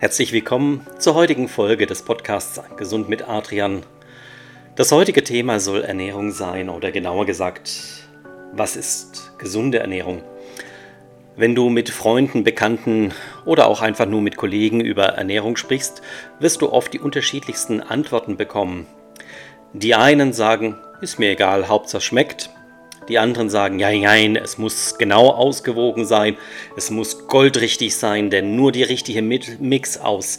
Herzlich willkommen zur heutigen Folge des Podcasts Gesund mit Adrian. Das heutige Thema soll Ernährung sein oder genauer gesagt, was ist gesunde Ernährung? Wenn du mit Freunden, Bekannten oder auch einfach nur mit Kollegen über Ernährung sprichst, wirst du oft die unterschiedlichsten Antworten bekommen. Die einen sagen, ist mir egal, Hauptsache schmeckt. Die anderen sagen, ja, nein, es muss genau ausgewogen sein, es muss goldrichtig sein, denn nur die richtige Mix aus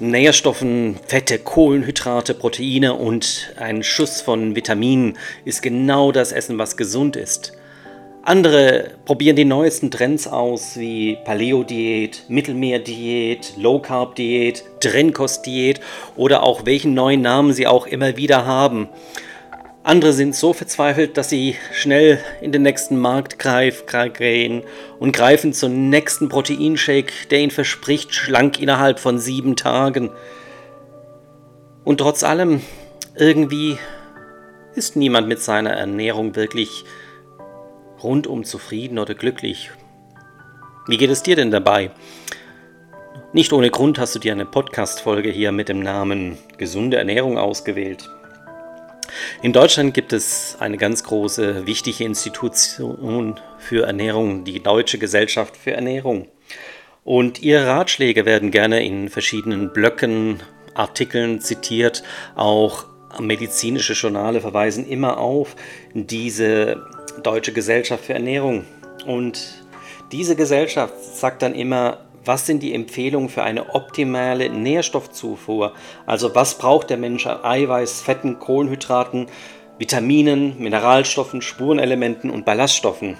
Nährstoffen, Fette, Kohlenhydrate, Proteine und ein Schuss von Vitaminen ist genau das Essen, was gesund ist. Andere probieren die neuesten Trends aus, wie Paleo-Diät, Mittelmeer-Diät, Low-Carb-Diät, Trennkost-Diät oder auch welchen neuen Namen sie auch immer wieder haben. Andere sind so verzweifelt, dass sie schnell in den nächsten Markt gehen und greifen zum nächsten Proteinshake, der ihnen verspricht, schlank innerhalb von sieben Tagen. Und trotz allem, irgendwie ist niemand mit seiner Ernährung wirklich rundum zufrieden oder glücklich. Wie geht es dir denn dabei? Nicht ohne Grund hast du dir eine Podcast-Folge hier mit dem Namen Gesunde Ernährung ausgewählt. In Deutschland gibt es eine ganz große, wichtige Institution für Ernährung, die Deutsche Gesellschaft für Ernährung. Und ihre Ratschläge werden gerne in verschiedenen Blöcken, Artikeln zitiert. Auch medizinische Journale verweisen immer auf diese Deutsche Gesellschaft für Ernährung. Und diese Gesellschaft sagt dann immer, was sind die Empfehlungen für eine optimale Nährstoffzufuhr? Also was braucht der Mensch an Eiweiß, Fetten, Kohlenhydraten, Vitaminen, Mineralstoffen, Spurenelementen und Ballaststoffen?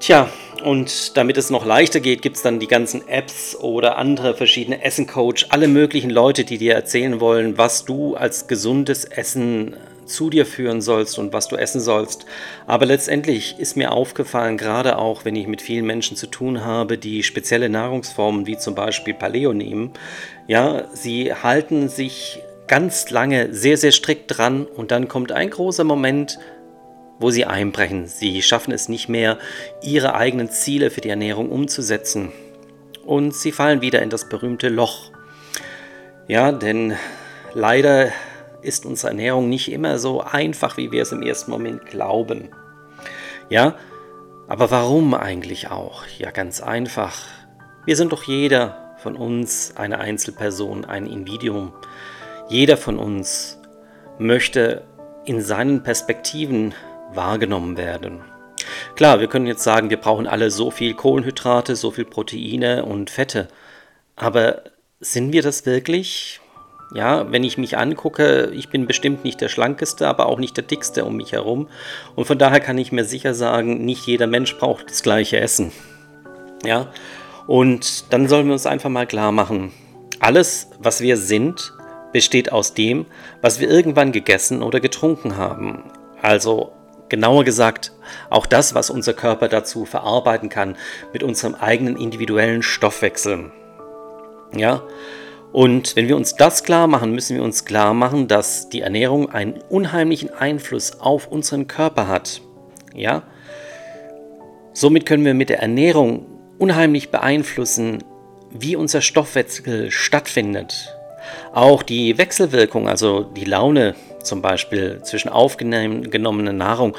Tja, und damit es noch leichter geht, gibt es dann die ganzen Apps oder andere verschiedene Essen-Coach, alle möglichen Leute, die dir erzählen wollen, was du als gesundes Essen zu dir führen sollst und was du essen sollst. Aber letztendlich ist mir aufgefallen, gerade auch wenn ich mit vielen Menschen zu tun habe, die spezielle Nahrungsformen wie zum Beispiel Paleo nehmen, ja, sie halten sich ganz lange sehr, sehr strikt dran und dann kommt ein großer Moment, wo sie einbrechen. Sie schaffen es nicht mehr, ihre eigenen Ziele für die Ernährung umzusetzen. Und sie fallen wieder in das berühmte Loch. Ja, denn leider ist unsere Ernährung nicht immer so einfach, wie wir es im ersten Moment glauben. Ja, aber warum eigentlich auch? Ja, ganz einfach. Wir sind doch jeder von uns eine Einzelperson, ein Individuum. Jeder von uns möchte in seinen Perspektiven wahrgenommen werden. Klar, wir können jetzt sagen, wir brauchen alle so viel Kohlenhydrate, so viel Proteine und Fette. Aber sind wir das wirklich? Ja, wenn ich mich angucke, ich bin bestimmt nicht der schlankeste, aber auch nicht der dickste um mich herum. Und von daher kann ich mir sicher sagen, nicht jeder Mensch braucht das gleiche Essen. Ja, und dann sollen wir uns einfach mal klar machen, alles, was wir sind, besteht aus dem, was wir irgendwann gegessen oder getrunken haben. Also genauer gesagt, auch das, was unser Körper dazu verarbeiten kann mit unserem eigenen individuellen Stoffwechsel. Ja, und wenn wir uns das klar machen, müssen wir uns klar machen, dass die Ernährung einen unheimlichen Einfluss auf unseren Körper hat. Ja? Somit können wir mit der Ernährung unheimlich beeinflussen, wie unser Stoffwechsel stattfindet. Auch die Wechselwirkung, also die Laune zum Beispiel zwischen aufgenommener Nahrung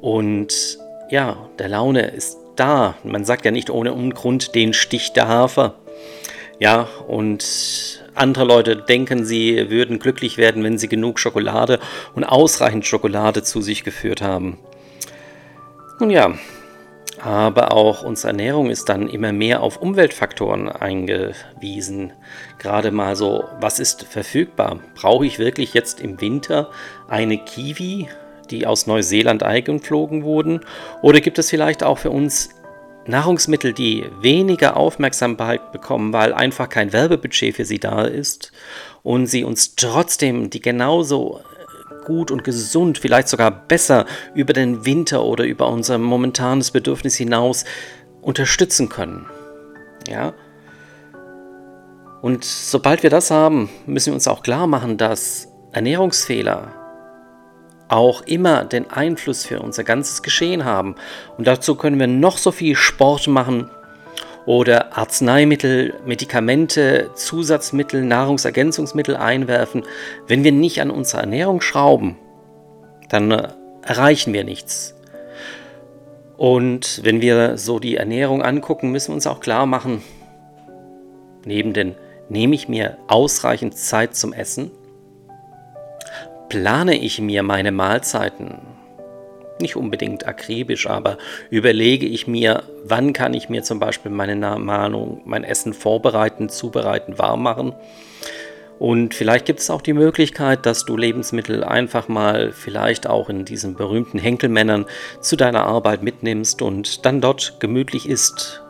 und ja, der Laune ist da. Man sagt ja nicht ohne Ungrund den Stich der Hafer. Ja, und andere Leute denken, sie würden glücklich werden, wenn sie genug Schokolade und ausreichend Schokolade zu sich geführt haben. Nun ja, aber auch unsere Ernährung ist dann immer mehr auf Umweltfaktoren eingewiesen. Gerade mal so, was ist verfügbar? Brauche ich wirklich jetzt im Winter eine Kiwi, die aus Neuseeland eingeflogen wurden? Oder gibt es vielleicht auch für uns Nahrungsmittel, die weniger Aufmerksamkeit bekommen, weil einfach kein Werbebudget für sie da ist und sie uns trotzdem die genauso gut und gesund, vielleicht sogar besser über den Winter oder über unser momentanes Bedürfnis hinaus unterstützen können. Ja? Und sobald wir das haben, müssen wir uns auch klar machen, dass Ernährungsfehler auch immer den Einfluss für unser ganzes Geschehen haben. Und dazu können wir noch so viel Sport machen oder Arzneimittel, Medikamente, Zusatzmittel, Nahrungsergänzungsmittel einwerfen, wenn wir nicht an unserer Ernährung schrauben, dann äh, erreichen wir nichts. Und wenn wir so die Ernährung angucken, müssen wir uns auch klar machen, neben den nehme ich mir ausreichend Zeit zum Essen, plane ich mir meine Mahlzeiten nicht unbedingt akribisch, aber überlege ich mir, wann kann ich mir zum Beispiel meine Mahnung, mein Essen vorbereiten, zubereiten, warm machen. Und vielleicht gibt es auch die Möglichkeit, dass du Lebensmittel einfach mal vielleicht auch in diesen berühmten Henkelmännern zu deiner Arbeit mitnimmst und dann dort gemütlich isst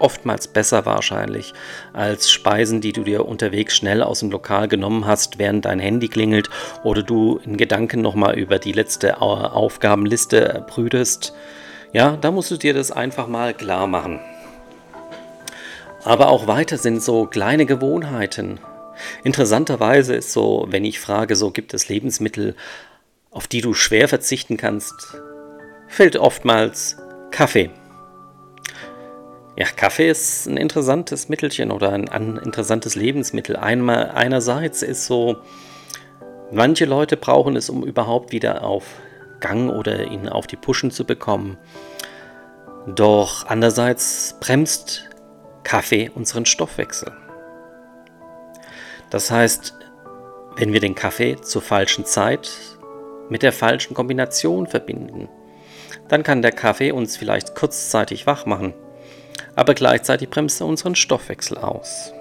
oftmals besser wahrscheinlich als Speisen, die du dir unterwegs schnell aus dem Lokal genommen hast, während dein Handy klingelt oder du in Gedanken nochmal über die letzte Aufgabenliste brütest. Ja, da musst du dir das einfach mal klar machen. Aber auch weiter sind so kleine Gewohnheiten. Interessanterweise ist so, wenn ich frage, so gibt es Lebensmittel, auf die du schwer verzichten kannst, fällt oftmals Kaffee. Ja, Kaffee ist ein interessantes Mittelchen oder ein, interessantes Lebensmittel. Einmal, einerseits ist so, manche Leute brauchen es, um überhaupt wieder auf Gang oder ihn auf die Puschen zu bekommen. Doch andererseits bremst Kaffee unseren Stoffwechsel. Das heißt, wenn wir den Kaffee zur falschen Zeit mit der falschen Kombination verbinden, dann kann der Kaffee uns vielleicht kurzzeitig wach machen aber gleichzeitig bremst er unseren Stoffwechsel aus.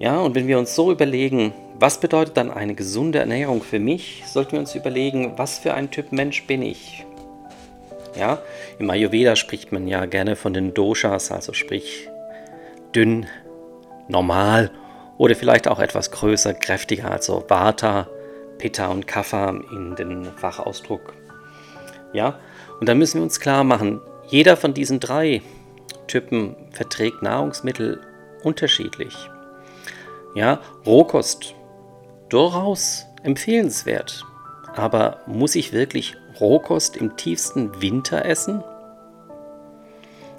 Ja, und wenn wir uns so überlegen, was bedeutet dann eine gesunde Ernährung für mich, sollten wir uns überlegen, was für ein Typ Mensch bin ich. Ja, im Ayurveda spricht man ja gerne von den Doshas, also sprich dünn, normal oder vielleicht auch etwas größer, kräftiger, also Vata, Pitta und Kapha in den Fachausdruck. Ja, und da müssen wir uns klar machen, jeder von diesen drei Typen verträgt Nahrungsmittel unterschiedlich. Ja, Rohkost durchaus empfehlenswert. Aber muss ich wirklich Rohkost im tiefsten Winter essen?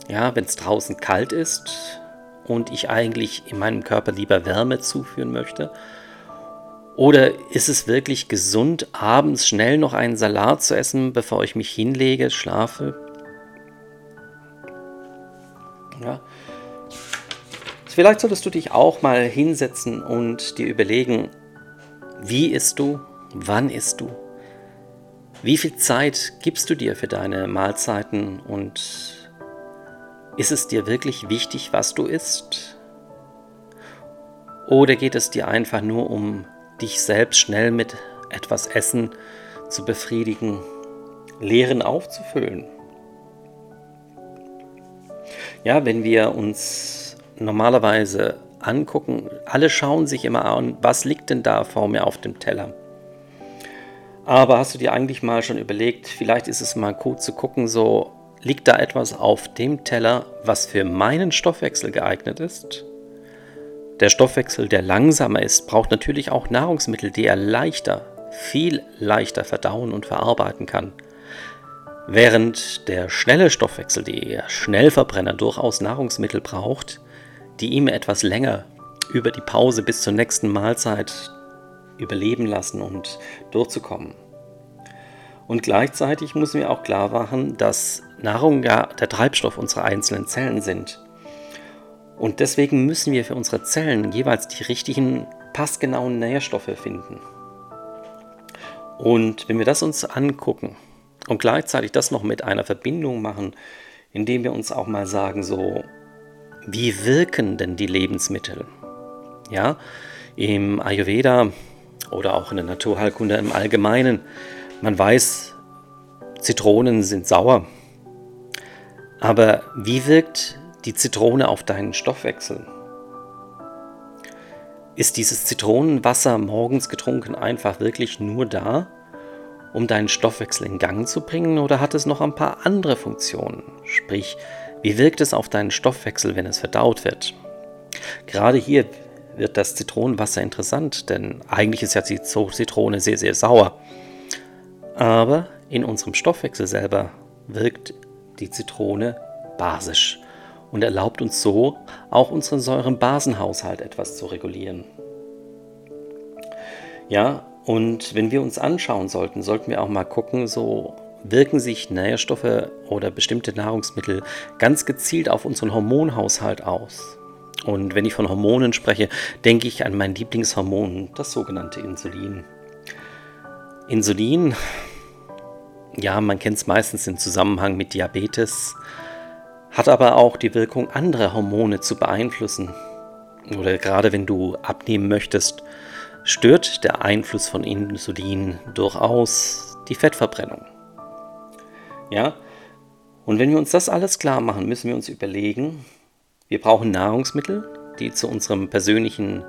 Ja, wenn es draußen kalt ist und ich eigentlich in meinem Körper lieber Wärme zuführen möchte? Oder ist es wirklich gesund, abends schnell noch einen Salat zu essen, bevor ich mich hinlege, schlafe? Ja. Vielleicht solltest du dich auch mal hinsetzen und dir überlegen, wie isst du, wann isst du, wie viel Zeit gibst du dir für deine Mahlzeiten und ist es dir wirklich wichtig, was du isst? Oder geht es dir einfach nur um dich selbst schnell mit etwas Essen zu befriedigen, Leeren aufzufüllen? Ja, wenn wir uns normalerweise angucken, alle schauen sich immer an, was liegt denn da vor mir auf dem Teller. Aber hast du dir eigentlich mal schon überlegt, vielleicht ist es mal gut zu gucken, so liegt da etwas auf dem Teller, was für meinen Stoffwechsel geeignet ist? Der Stoffwechsel, der langsamer ist, braucht natürlich auch Nahrungsmittel, die er leichter, viel leichter verdauen und verarbeiten kann. Während der schnelle Stoffwechsel, der Schnellverbrenner, durchaus Nahrungsmittel braucht, die ihm etwas länger über die Pause bis zur nächsten Mahlzeit überleben lassen und durchzukommen. Und gleichzeitig müssen wir auch klar machen, dass Nahrung ja der Treibstoff unserer einzelnen Zellen sind. Und deswegen müssen wir für unsere Zellen jeweils die richtigen, passgenauen Nährstoffe finden. Und wenn wir das uns angucken, und gleichzeitig das noch mit einer Verbindung machen, indem wir uns auch mal sagen, so, wie wirken denn die Lebensmittel? Ja, im Ayurveda oder auch in der Naturheilkunde im Allgemeinen, man weiß, Zitronen sind sauer. Aber wie wirkt die Zitrone auf deinen Stoffwechsel? Ist dieses Zitronenwasser morgens getrunken einfach wirklich nur da, um deinen Stoffwechsel in Gang zu bringen oder hat es noch ein paar andere Funktionen? Sprich, wie wirkt es auf deinen Stoffwechsel, wenn es verdaut wird? Gerade hier wird das Zitronenwasser interessant, denn eigentlich ist ja die Zitrone sehr, sehr sauer. Aber in unserem Stoffwechsel selber wirkt die Zitrone basisch und erlaubt uns so auch unseren Säurenbasenhaushalt etwas zu regulieren. Ja, und wenn wir uns anschauen sollten, sollten wir auch mal gucken, so wirken sich Nährstoffe oder bestimmte Nahrungsmittel ganz gezielt auf unseren Hormonhaushalt aus. Und wenn ich von Hormonen spreche, denke ich an mein Lieblingshormon, das sogenannte Insulin. Insulin, ja, man kennt es meistens im Zusammenhang mit Diabetes, hat aber auch die Wirkung, andere Hormone zu beeinflussen. Oder gerade wenn du abnehmen möchtest, stört der Einfluss von Insulin durchaus die Fettverbrennung. Ja, und wenn wir uns das alles klar machen, müssen wir uns überlegen, wir brauchen Nahrungsmittel, die zu unserem persönlichen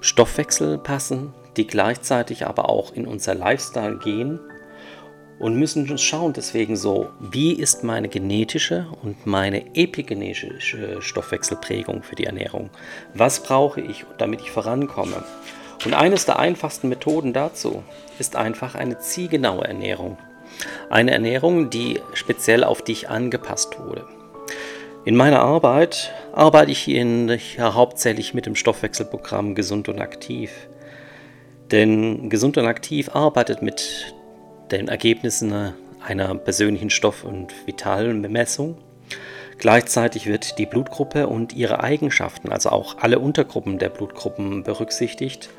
Stoffwechsel passen, die gleichzeitig aber auch in unser Lifestyle gehen und müssen uns schauen deswegen so, wie ist meine genetische und meine epigenetische Stoffwechselprägung für die Ernährung? Was brauche ich, damit ich vorankomme? Und eines der einfachsten Methoden dazu ist einfach eine zielgenaue Ernährung. Eine Ernährung, die speziell auf dich angepasst wurde. In meiner Arbeit arbeite ich hier ja, hauptsächlich mit dem Stoffwechselprogramm Gesund und Aktiv. Denn Gesund und Aktiv arbeitet mit den Ergebnissen einer persönlichen Stoff- und vitalen Bemessung. Gleichzeitig wird die Blutgruppe und ihre Eigenschaften, also auch alle Untergruppen der Blutgruppen berücksichtigt.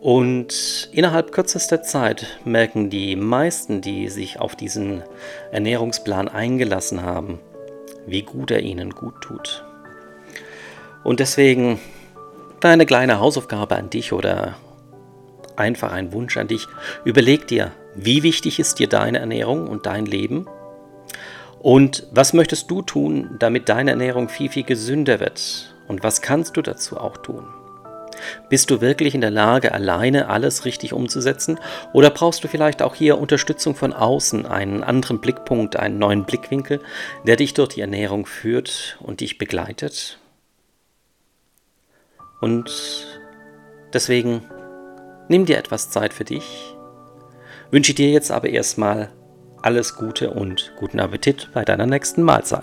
Und innerhalb kürzester Zeit merken die meisten, die sich auf diesen Ernährungsplan eingelassen haben, wie gut er ihnen gut tut. Und deswegen deine kleine Hausaufgabe an dich oder einfach ein Wunsch an dich. Überleg dir, wie wichtig ist dir deine Ernährung und dein Leben? Und was möchtest du tun, damit deine Ernährung viel, viel gesünder wird? Und was kannst du dazu auch tun? Bist du wirklich in der Lage, alleine alles richtig umzusetzen? Oder brauchst du vielleicht auch hier Unterstützung von außen, einen anderen Blickpunkt, einen neuen Blickwinkel, der dich durch die Ernährung führt und dich begleitet? Und deswegen nimm dir etwas Zeit für dich. Wünsche dir jetzt aber erstmal alles Gute und guten Appetit bei deiner nächsten Mahlzeit.